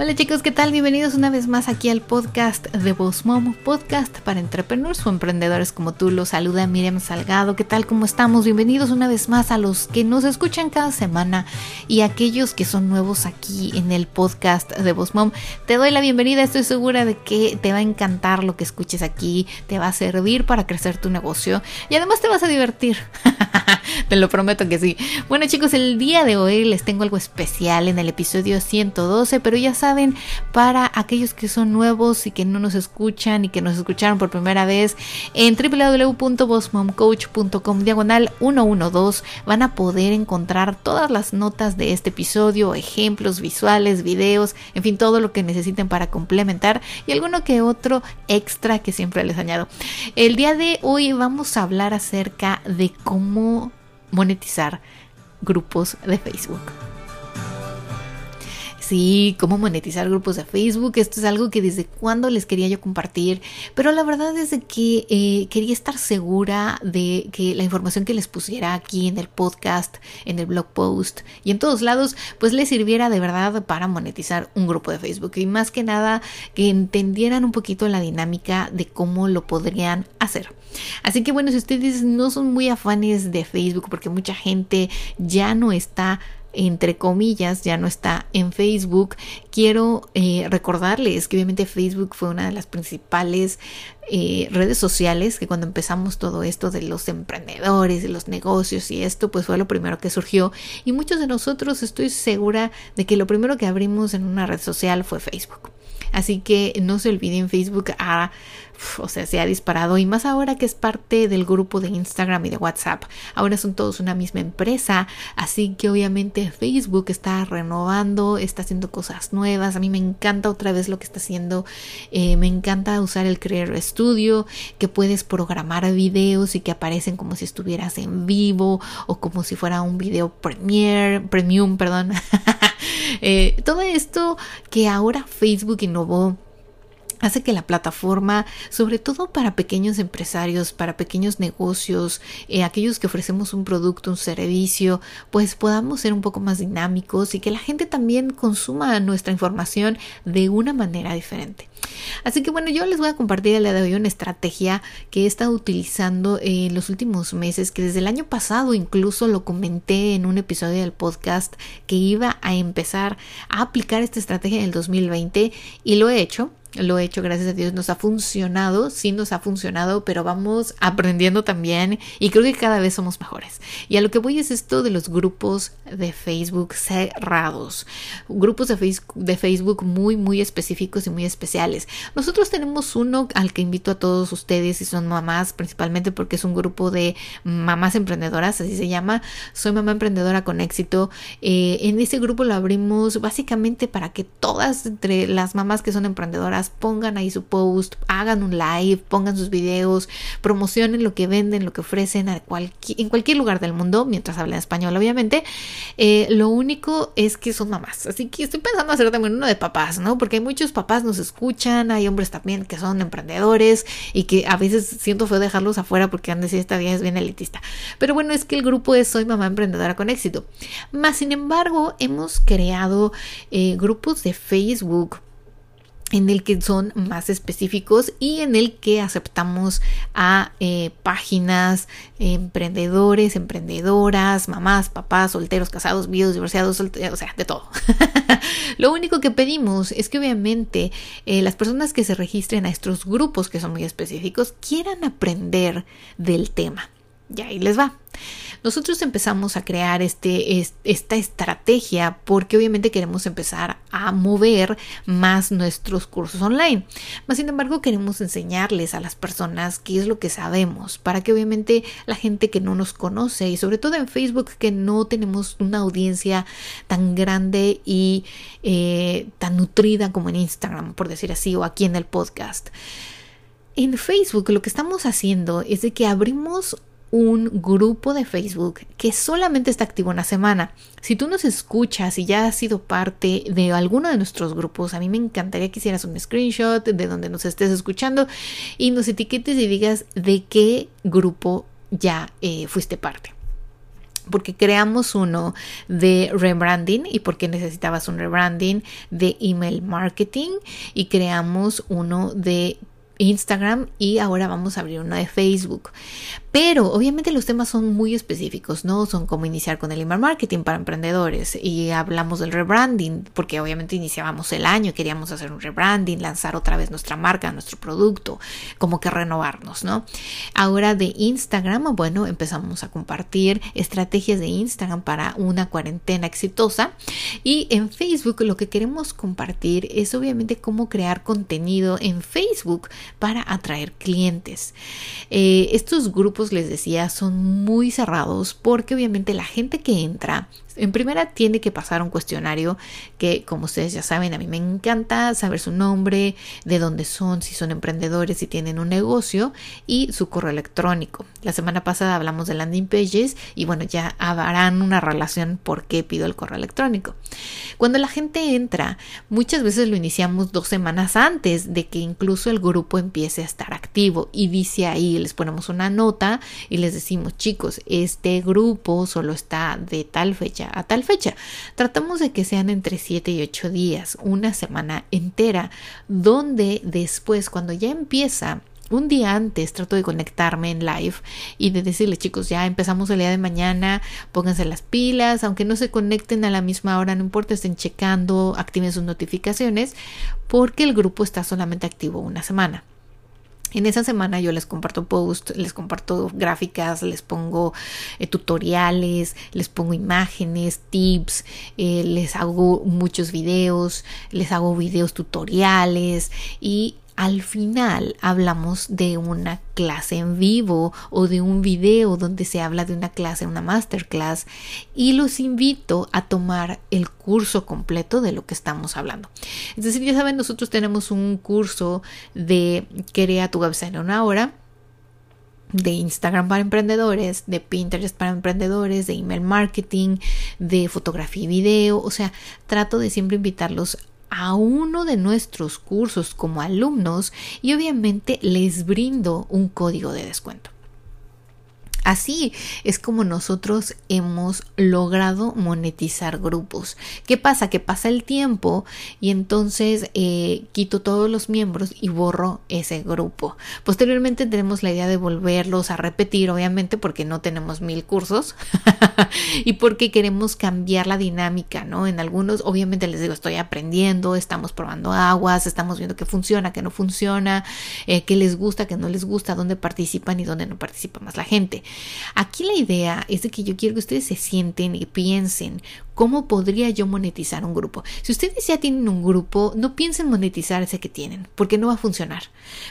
Hola chicos, ¿qué tal? Bienvenidos una vez más aquí al podcast de Boss Mom, podcast para entrepreneurs o emprendedores como tú. Los saluda Miriam Salgado. ¿Qué tal? ¿Cómo estamos? Bienvenidos una vez más a los que nos escuchan cada semana y a aquellos que son nuevos aquí en el podcast de Boss Mom. Te doy la bienvenida. Estoy segura de que te va a encantar lo que escuches aquí. Te va a servir para crecer tu negocio y además te vas a divertir. te lo prometo que sí. Bueno chicos, el día de hoy les tengo algo especial en el episodio 112, pero ya sabes para aquellos que son nuevos y que no nos escuchan y que nos escucharon por primera vez, en www.bossmomcoach.com diagonal 112 van a poder encontrar todas las notas de este episodio, ejemplos visuales, videos, en fin, todo lo que necesiten para complementar y alguno que otro extra que siempre les añado. El día de hoy vamos a hablar acerca de cómo monetizar grupos de Facebook. Sí, cómo monetizar grupos de Facebook. Esto es algo que desde cuando les quería yo compartir. Pero la verdad es que eh, quería estar segura de que la información que les pusiera aquí en el podcast, en el blog post y en todos lados, pues les sirviera de verdad para monetizar un grupo de Facebook. Y más que nada, que entendieran un poquito la dinámica de cómo lo podrían hacer. Así que bueno, si ustedes no son muy afanes de Facebook, porque mucha gente ya no está entre comillas, ya no está en Facebook, quiero eh, recordarles que obviamente Facebook fue una de las principales eh, redes sociales que cuando empezamos todo esto de los emprendedores, de los negocios y esto, pues fue lo primero que surgió. Y muchos de nosotros estoy segura de que lo primero que abrimos en una red social fue Facebook. Así que no se olviden, Facebook ha, o sea, se ha disparado y más ahora que es parte del grupo de Instagram y de WhatsApp. Ahora son todos una misma empresa, así que obviamente Facebook está renovando, está haciendo cosas nuevas. A mí me encanta otra vez lo que está haciendo. Eh, me encanta usar el Creator Studio, que puedes programar videos y que aparecen como si estuvieras en vivo o como si fuera un video premier, premium, perdón. Eh, todo esto que ahora Facebook innovó hace que la plataforma, sobre todo para pequeños empresarios, para pequeños negocios, eh, aquellos que ofrecemos un producto, un servicio, pues podamos ser un poco más dinámicos y que la gente también consuma nuestra información de una manera diferente. Así que bueno, yo les voy a compartir el día de hoy una estrategia que he estado utilizando en los últimos meses, que desde el año pasado incluso lo comenté en un episodio del podcast que iba a empezar a aplicar esta estrategia en el 2020 y lo he hecho lo he hecho, gracias a Dios, nos ha funcionado, sí nos ha funcionado, pero vamos aprendiendo también y creo que cada vez somos mejores. Y a lo que voy es esto de los grupos de Facebook cerrados, grupos de Facebook, de Facebook muy, muy específicos y muy especiales. Nosotros tenemos uno al que invito a todos ustedes y son mamás, principalmente porque es un grupo de mamás emprendedoras, así se llama. Soy mamá emprendedora con éxito. Eh, en ese grupo lo abrimos básicamente para que todas entre las mamás que son emprendedoras pongan ahí su post, hagan un live, pongan sus videos, promocionen lo que venden, lo que ofrecen en cualquier lugar del mundo, mientras hablen español, obviamente. Eh, lo único es que son mamás, así que estoy pensando hacer también uno de papás, ¿no? Porque hay muchos papás nos escuchan, hay hombres también que son emprendedores y que a veces siento feo dejarlos afuera porque han decidido esta vida es bien elitista. Pero bueno, es que el grupo es Soy Mamá Emprendedora con Éxito. Más sin embargo, hemos creado eh, grupos de Facebook en el que son más específicos y en el que aceptamos a eh, páginas, emprendedores, emprendedoras, mamás, papás, solteros, casados, viudos, divorciados, o sea, de todo. Lo único que pedimos es que obviamente eh, las personas que se registren a estos grupos que son muy específicos quieran aprender del tema. Y ahí les va. Nosotros empezamos a crear este, esta estrategia porque obviamente queremos empezar a mover más nuestros cursos online. Más sin embargo, queremos enseñarles a las personas qué es lo que sabemos para que obviamente la gente que no nos conoce y sobre todo en Facebook que no tenemos una audiencia tan grande y eh, tan nutrida como en Instagram, por decir así, o aquí en el podcast. En Facebook lo que estamos haciendo es de que abrimos un grupo de Facebook que solamente está activo una semana. Si tú nos escuchas y ya has sido parte de alguno de nuestros grupos, a mí me encantaría que hicieras un screenshot de donde nos estés escuchando y nos etiquetes y digas de qué grupo ya eh, fuiste parte porque creamos uno de rebranding y porque necesitabas un rebranding de email marketing y creamos uno de Instagram y ahora vamos a abrir uno de Facebook. Pero obviamente los temas son muy específicos, ¿no? Son como iniciar con el email marketing para emprendedores y hablamos del rebranding, porque obviamente iniciábamos el año, queríamos hacer un rebranding, lanzar otra vez nuestra marca, nuestro producto, como que renovarnos, ¿no? Ahora de Instagram, bueno, empezamos a compartir estrategias de Instagram para una cuarentena exitosa y en Facebook lo que queremos compartir es obviamente cómo crear contenido en Facebook para atraer clientes. Eh, estos grupos les decía, son muy cerrados porque obviamente la gente que entra en primera tiene que pasar un cuestionario que, como ustedes ya saben, a mí me encanta saber su nombre, de dónde son, si son emprendedores, si tienen un negocio y su correo electrónico. La semana pasada hablamos de landing pages y bueno, ya harán una relación por qué pido el correo electrónico. Cuando la gente entra, muchas veces lo iniciamos dos semanas antes de que incluso el grupo empiece a estar activo y dice ahí, les ponemos una nota y les decimos, chicos, este grupo solo está de tal fecha a tal fecha. Tratamos de que sean entre 7 y 8 días, una semana entera, donde después, cuando ya empieza un día antes trato de conectarme en live y de decirle chicos ya empezamos el día de mañana pónganse las pilas aunque no se conecten a la misma hora no importa estén checando activen sus notificaciones porque el grupo está solamente activo una semana en esa semana yo les comparto posts, les comparto gráficas, les pongo eh, tutoriales, les pongo imágenes, tips, eh, les hago muchos videos, les hago videos tutoriales y al final hablamos de una clase en vivo o de un video donde se habla de una clase, una masterclass y los invito a tomar el curso completo de lo que estamos hablando. Es decir, ya saben, nosotros tenemos un curso de crea tu website en una hora de Instagram para emprendedores, de Pinterest para emprendedores, de email marketing, de fotografía y video. O sea, trato de siempre invitarlos a uno de nuestros cursos como alumnos y obviamente les brindo un código de descuento. Así es como nosotros hemos logrado monetizar grupos. ¿Qué pasa? Que pasa el tiempo y entonces eh, quito todos los miembros y borro ese grupo. Posteriormente tenemos la idea de volverlos a repetir, obviamente porque no tenemos mil cursos y porque queremos cambiar la dinámica, ¿no? En algunos, obviamente les digo, estoy aprendiendo, estamos probando aguas, estamos viendo qué funciona, qué no funciona, eh, qué les gusta, qué no les gusta, dónde participan y dónde no participa más la gente. Aquí la idea es de que yo quiero que ustedes se sienten y piensen ¿Cómo podría yo monetizar un grupo? Si ustedes ya tienen un grupo, no piensen monetizar ese que tienen, porque no va a funcionar.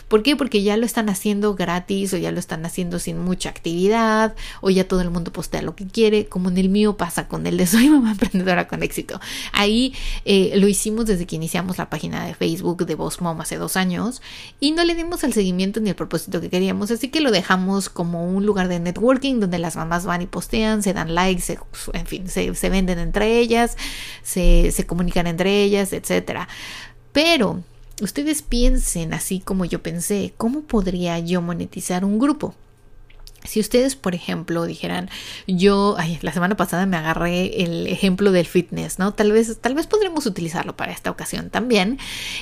¿Por qué? Porque ya lo están haciendo gratis o ya lo están haciendo sin mucha actividad o ya todo el mundo postea lo que quiere, como en el mío pasa con el de Soy Mamá Emprendedora con Éxito. Ahí eh, lo hicimos desde que iniciamos la página de Facebook de Boss Mom hace dos años y no le dimos el seguimiento ni el propósito que queríamos, así que lo dejamos como un lugar de networking donde las mamás van y postean, se dan likes, en fin, se, se venden entre ellas, se, se comunican entre ellas, etcétera. Pero ustedes piensen así como yo pensé, ¿cómo podría yo monetizar un grupo? Si ustedes, por ejemplo, dijeran, yo, ay, la semana pasada me agarré el ejemplo del fitness, ¿no? Tal vez, tal vez podremos utilizarlo para esta ocasión también.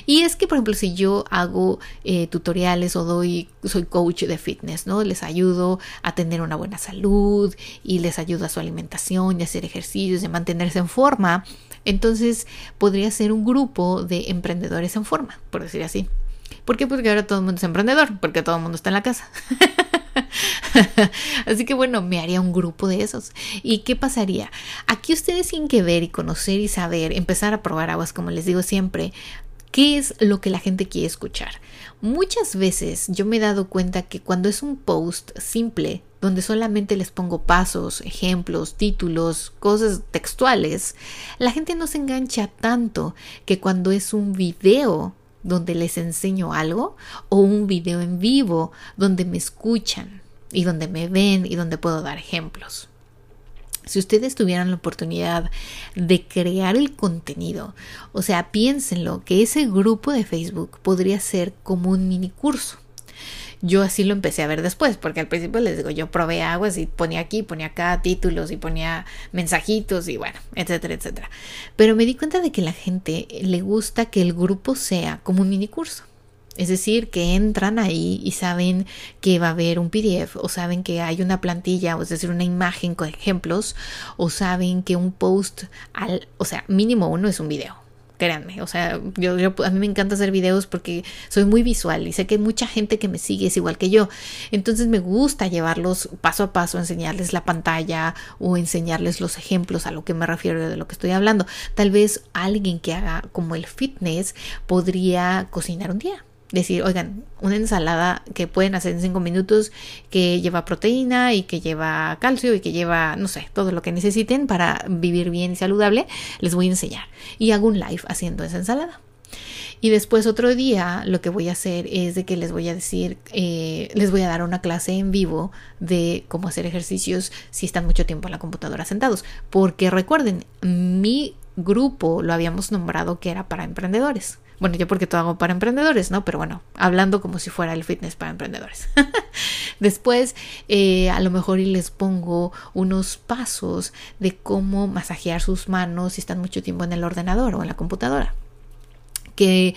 Y es que, por ejemplo, si yo hago eh, tutoriales o doy, soy coach de fitness, ¿no? Les ayudo a tener una buena salud y les ayudo a su alimentación y hacer ejercicios, y mantenerse en forma. Entonces, podría ser un grupo de emprendedores en forma, por decir así. ¿Por qué? Porque ahora todo el mundo es emprendedor, porque todo el mundo está en la casa. Así que bueno, me haría un grupo de esos. ¿Y qué pasaría? Aquí ustedes sin que ver y conocer y saber, empezar a probar aguas, como les digo siempre, ¿qué es lo que la gente quiere escuchar? Muchas veces yo me he dado cuenta que cuando es un post simple, donde solamente les pongo pasos, ejemplos, títulos, cosas textuales, la gente no se engancha tanto que cuando es un video donde les enseño algo o un video en vivo donde me escuchan. y donde me ven y donde puedo dar ejemplos. Si ustedes tuvieran la oportunidad de crear el contenido, o sea, piénsenlo, que ese grupo de Facebook podría ser como un mini curso. Yo así lo empecé a ver después, porque al principio les digo, yo probé aguas y ponía aquí, ponía acá títulos y ponía mensajitos y bueno, etcétera, etcétera. Pero me di cuenta de que la gente le gusta que el grupo sea como un mini curso. Es decir, que entran ahí y saben que va a haber un PDF o saben que hay una plantilla, o es decir, una imagen con ejemplos, o saben que un post, al, o sea, mínimo uno es un video. Créanme, o sea, yo, a mí me encanta hacer videos porque soy muy visual y sé que hay mucha gente que me sigue es igual que yo. Entonces me gusta llevarlos paso a paso, enseñarles la pantalla o enseñarles los ejemplos a lo que me refiero de lo que estoy hablando. Tal vez alguien que haga como el fitness podría cocinar un día decir, oigan, una ensalada que pueden hacer en cinco minutos que lleva proteína y que lleva calcio y que lleva, no sé, todo lo que necesiten para vivir bien y saludable, les voy a enseñar. Y hago un live haciendo esa ensalada. Y después otro día lo que voy a hacer es de que les voy a decir, eh, les voy a dar una clase en vivo de cómo hacer ejercicios si están mucho tiempo en la computadora sentados. Porque recuerden, mi grupo lo habíamos nombrado que era para emprendedores. Bueno, yo porque todo hago para emprendedores, ¿no? Pero bueno, hablando como si fuera el fitness para emprendedores. Después, eh, a lo mejor y les pongo unos pasos de cómo masajear sus manos si están mucho tiempo en el ordenador o en la computadora. qué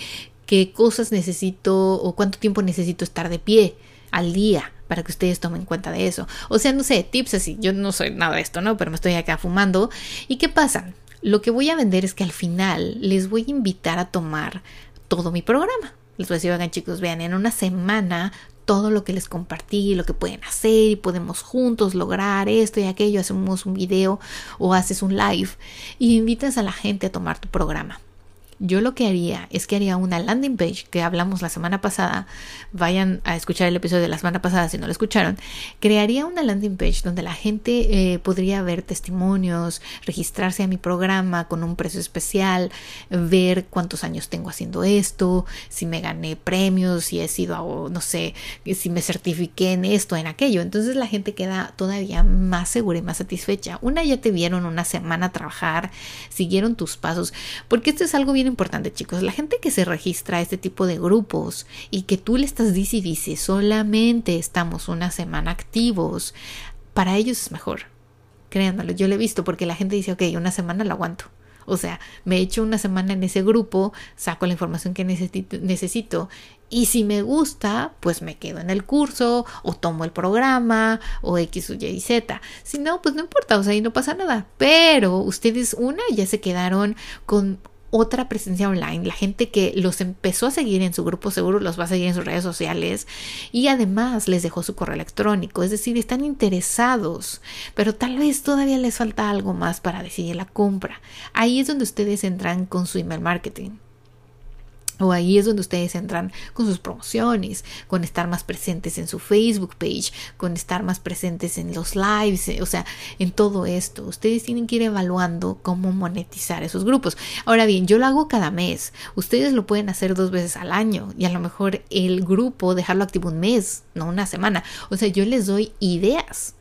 cosas necesito o cuánto tiempo necesito estar de pie al día para que ustedes tomen cuenta de eso. O sea, no sé, tips así. Yo no soy nada de esto, ¿no? Pero me estoy acá fumando. ¿Y qué pasa? Lo que voy a vender es que al final les voy a invitar a tomar todo mi programa. Les voy a decir, oigan chicos, vean, en una semana todo lo que les compartí, lo que pueden hacer y podemos juntos lograr esto y aquello, hacemos un video o haces un live y invitas a la gente a tomar tu programa. Yo lo que haría es que haría una landing page que hablamos la semana pasada. Vayan a escuchar el episodio de la semana pasada si no lo escucharon. Crearía una landing page donde la gente eh, podría ver testimonios, registrarse a mi programa con un precio especial, ver cuántos años tengo haciendo esto, si me gané premios, si he sido, no sé, si me certifiqué en esto, en aquello. Entonces la gente queda todavía más segura y más satisfecha. Una ya te vieron una semana trabajar, siguieron tus pasos, porque esto es algo bien importante, chicos. La gente que se registra a este tipo de grupos y que tú le estás dice y dice, solamente estamos una semana activos, para ellos es mejor. Créanmelo, yo lo he visto porque la gente dice, ok, una semana lo aguanto. O sea, me echo una semana en ese grupo, saco la información que necesito, necesito y si me gusta, pues me quedo en el curso o tomo el programa o X o Y Z. Si no, pues no importa, o sea, ahí no pasa nada. Pero ustedes, una, ya se quedaron con otra presencia online, la gente que los empezó a seguir en su grupo seguro los va a seguir en sus redes sociales y además les dejó su correo electrónico, es decir, están interesados, pero tal vez todavía les falta algo más para decidir la compra. Ahí es donde ustedes entran con su email marketing. O ahí es donde ustedes entran con sus promociones, con estar más presentes en su Facebook page, con estar más presentes en los lives, eh, o sea, en todo esto. Ustedes tienen que ir evaluando cómo monetizar esos grupos. Ahora bien, yo lo hago cada mes. Ustedes lo pueden hacer dos veces al año y a lo mejor el grupo dejarlo activo un mes, no una semana. O sea, yo les doy ideas.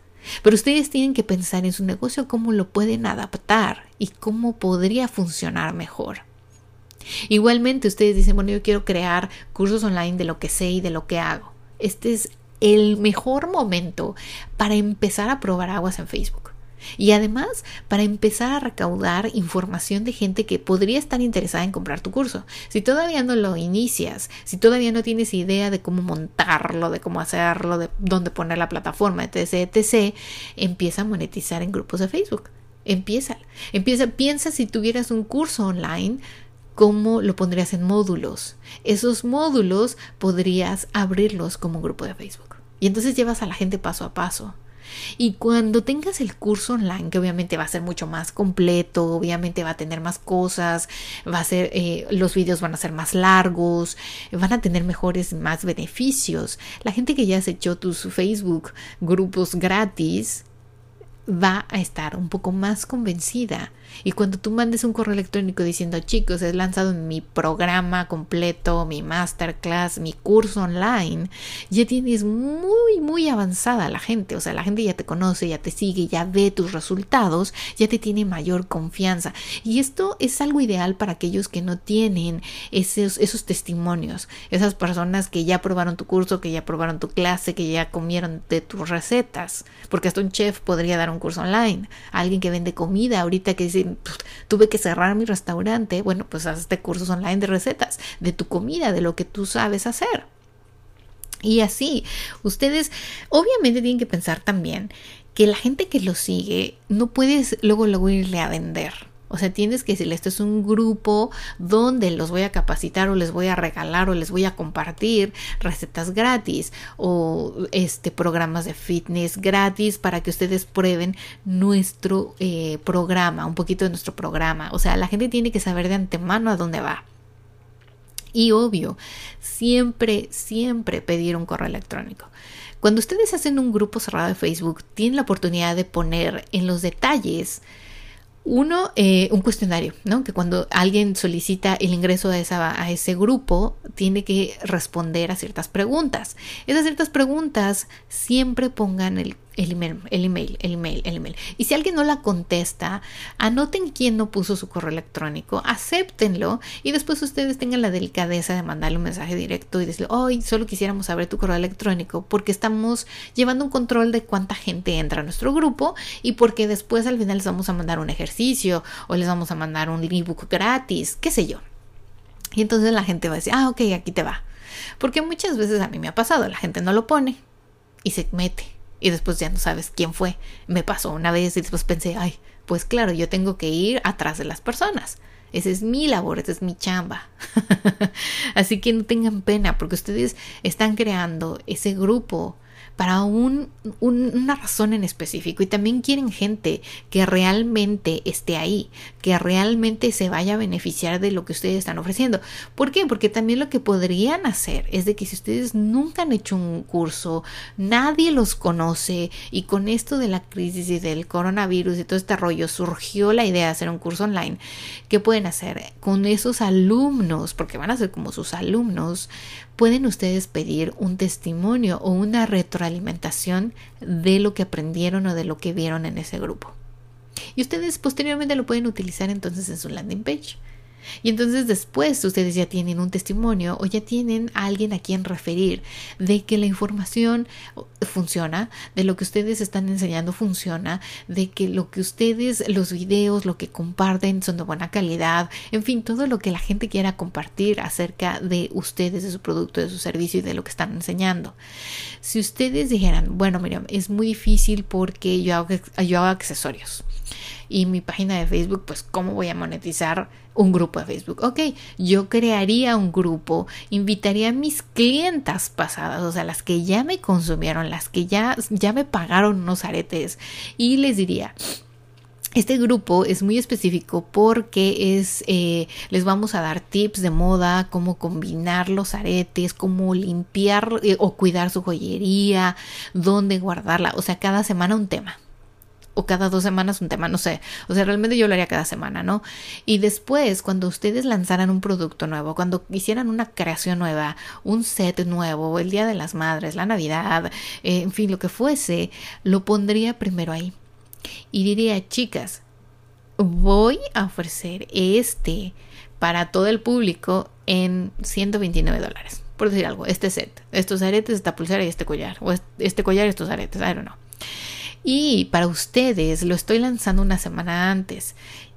Pero ustedes tienen que pensar en su negocio cómo lo pueden adaptar y cómo podría funcionar mejor. Igualmente ustedes dicen, bueno, yo quiero crear cursos online de lo que sé y de lo que hago. Este es el mejor momento para empezar a probar aguas en Facebook. Y además para empezar a recaudar información de gente que podría estar interesada en comprar tu curso. Si todavía no lo inicias, si todavía no tienes idea de cómo montarlo, de cómo hacerlo, de dónde poner la plataforma, etc., etc., empieza a monetizar en grupos de Facebook. Empieza, empieza, piensa si tuvieras un curso online, cómo lo pondrías en módulos. Esos módulos podrías abrirlos como un grupo de Facebook. Y entonces llevas a la gente paso a paso. Y cuando tengas el curso online, que obviamente va a ser mucho más completo, obviamente va a tener más cosas, va a ser, eh, los vídeos van a ser más largos, van a tener mejores, más beneficios. La gente que ya has hecho tus Facebook grupos gratis, va a estar un poco más convencida. Y cuando tú mandes un correo electrónico diciendo, chicos, he lanzado mi programa completo, mi masterclass, mi curso online, ya tienes muy, muy avanzada la gente. O sea, la gente ya te conoce, ya te sigue, ya ve tus resultados, ya te tiene mayor confianza. Y esto es algo ideal para aquellos que no tienen esos, esos testimonios, esas personas que ya probaron tu curso, que ya probaron tu clase, que ya comieron de tus recetas. Porque hasta un chef podría dar un curso online. Alguien que vende comida ahorita que dice, tuve que cerrar mi restaurante. Bueno, pues hazte cursos online de recetas, de tu comida, de lo que tú sabes hacer. Y así, ustedes obviamente tienen que pensar también que la gente que lo sigue no puedes luego luego irle a vender. O sea, tienes que decirle, esto es un grupo donde los voy a capacitar o les voy a regalar o les voy a compartir recetas gratis o este programas de fitness gratis para que ustedes prueben nuestro eh, programa, un poquito de nuestro programa. O sea, la gente tiene que saber de antemano a dónde va. Y obvio, siempre, siempre pedir un correo electrónico. Cuando ustedes hacen un grupo cerrado de Facebook, tienen la oportunidad de poner en los detalles uno, eh, un cuestionario, ¿no? Que cuando alguien solicita el ingreso a, esa, a ese grupo, tiene que responder a ciertas preguntas. Esas ciertas preguntas siempre pongan el el email, el email, el email, el email. Y si alguien no la contesta, anoten quién no puso su correo electrónico, acéptenlo y después ustedes tengan la delicadeza de mandarle un mensaje directo y decirle, hoy solo quisiéramos saber tu correo electrónico porque estamos llevando un control de cuánta gente entra a nuestro grupo y porque después al final les vamos a mandar un ejercicio o les vamos a mandar un ebook gratis, qué sé yo. Y entonces la gente va a decir, ah, ok, aquí te va. Porque muchas veces a mí me ha pasado, la gente no lo pone y se mete y después ya no sabes quién fue. Me pasó una vez y después pensé, ay, pues claro, yo tengo que ir atrás de las personas. Esa es mi labor, esa es mi chamba. Así que no tengan pena porque ustedes están creando ese grupo para un, una razón en específico y también quieren gente que realmente esté ahí, que realmente se vaya a beneficiar de lo que ustedes están ofreciendo. ¿Por qué? Porque también lo que podrían hacer es de que si ustedes nunca han hecho un curso, nadie los conoce y con esto de la crisis y del coronavirus y todo este rollo surgió la idea de hacer un curso online, ¿qué pueden hacer? Con esos alumnos, porque van a ser como sus alumnos, pueden ustedes pedir un testimonio o una retroalimentación de lo que aprendieron o de lo que vieron en ese grupo. Y ustedes posteriormente lo pueden utilizar entonces en su landing page. Y entonces después ustedes ya tienen un testimonio o ya tienen a alguien a quien referir de que la información funciona, de lo que ustedes están enseñando funciona, de que lo que ustedes, los videos, lo que comparten son de buena calidad, en fin, todo lo que la gente quiera compartir acerca de ustedes, de su producto, de su servicio y de lo que están enseñando. Si ustedes dijeran, bueno, Miriam, es muy difícil porque yo hago, yo hago accesorios y mi página de Facebook, pues cómo voy a monetizar un grupo de Facebook. Ok, yo crearía un grupo, invitaría a mis clientas pasadas, o sea, las que ya me consumieron, las que ya, ya me pagaron unos aretes y les diría, este grupo es muy específico porque es eh, les vamos a dar tips de moda, cómo combinar los aretes, cómo limpiar eh, o cuidar su joyería, dónde guardarla, o sea, cada semana un tema o cada dos semanas un tema, no sé. O sea, realmente yo lo haría cada semana, ¿no? Y después, cuando ustedes lanzaran un producto nuevo, cuando hicieran una creación nueva, un set nuevo, el Día de las Madres, la Navidad, eh, en fin, lo que fuese, lo pondría primero ahí. Y diría, chicas, voy a ofrecer este para todo el público en 129 dólares. Por decir algo, este set, estos aretes, esta pulsera y este collar, o este collar y estos aretes, I don't know. Y para ustedes lo estoy lanzando una semana antes.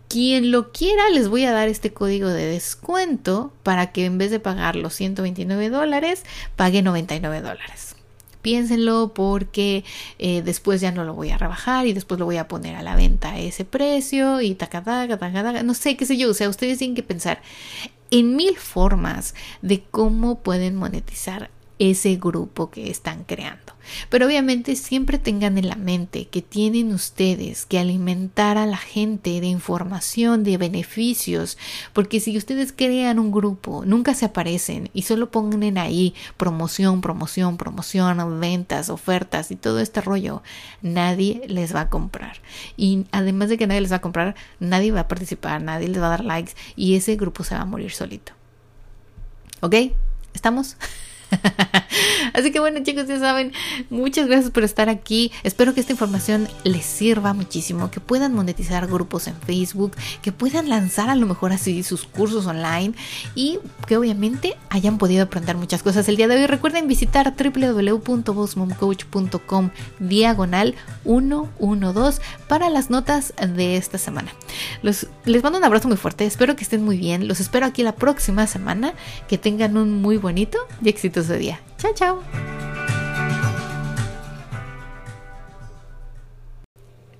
Quien lo quiera, les voy a dar este código de descuento para que en vez de pagar los 129 dólares, pague 99 dólares. Piénsenlo porque eh, después ya no lo voy a rebajar y después lo voy a poner a la venta a ese precio y tacataca, tacataca, no sé qué sé yo. O sea, ustedes tienen que pensar en mil formas de cómo pueden monetizar ese grupo que están creando. Pero obviamente siempre tengan en la mente que tienen ustedes que alimentar a la gente de información, de beneficios, porque si ustedes crean un grupo, nunca se aparecen y solo ponen ahí promoción, promoción, promoción, ventas, ofertas y todo este rollo, nadie les va a comprar. Y además de que nadie les va a comprar, nadie va a participar, nadie les va a dar likes y ese grupo se va a morir solito. ¿Ok? ¿Estamos? Así que bueno chicos, ya saben, muchas gracias por estar aquí. Espero que esta información les sirva muchísimo, que puedan monetizar grupos en Facebook, que puedan lanzar a lo mejor así sus cursos online y que obviamente hayan podido aprender muchas cosas el día de hoy. Recuerden visitar www.bossmomcoach.com diagonal 112 para las notas de esta semana. Les mando un abrazo muy fuerte, espero que estén muy bien. Los espero aquí la próxima semana. Que tengan un muy bonito y exitoso día. Chao, chao.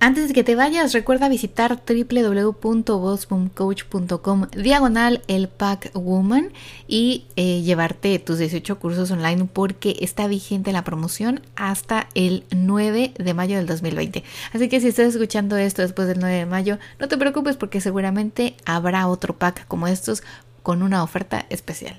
Antes de que te vayas, recuerda visitar www.bossboomcoach.com diagonal el pack woman y eh, llevarte tus 18 cursos online porque está vigente la promoción hasta el 9 de mayo del 2020. Así que si estás escuchando esto después del 9 de mayo, no te preocupes porque seguramente habrá otro pack como estos con una oferta especial.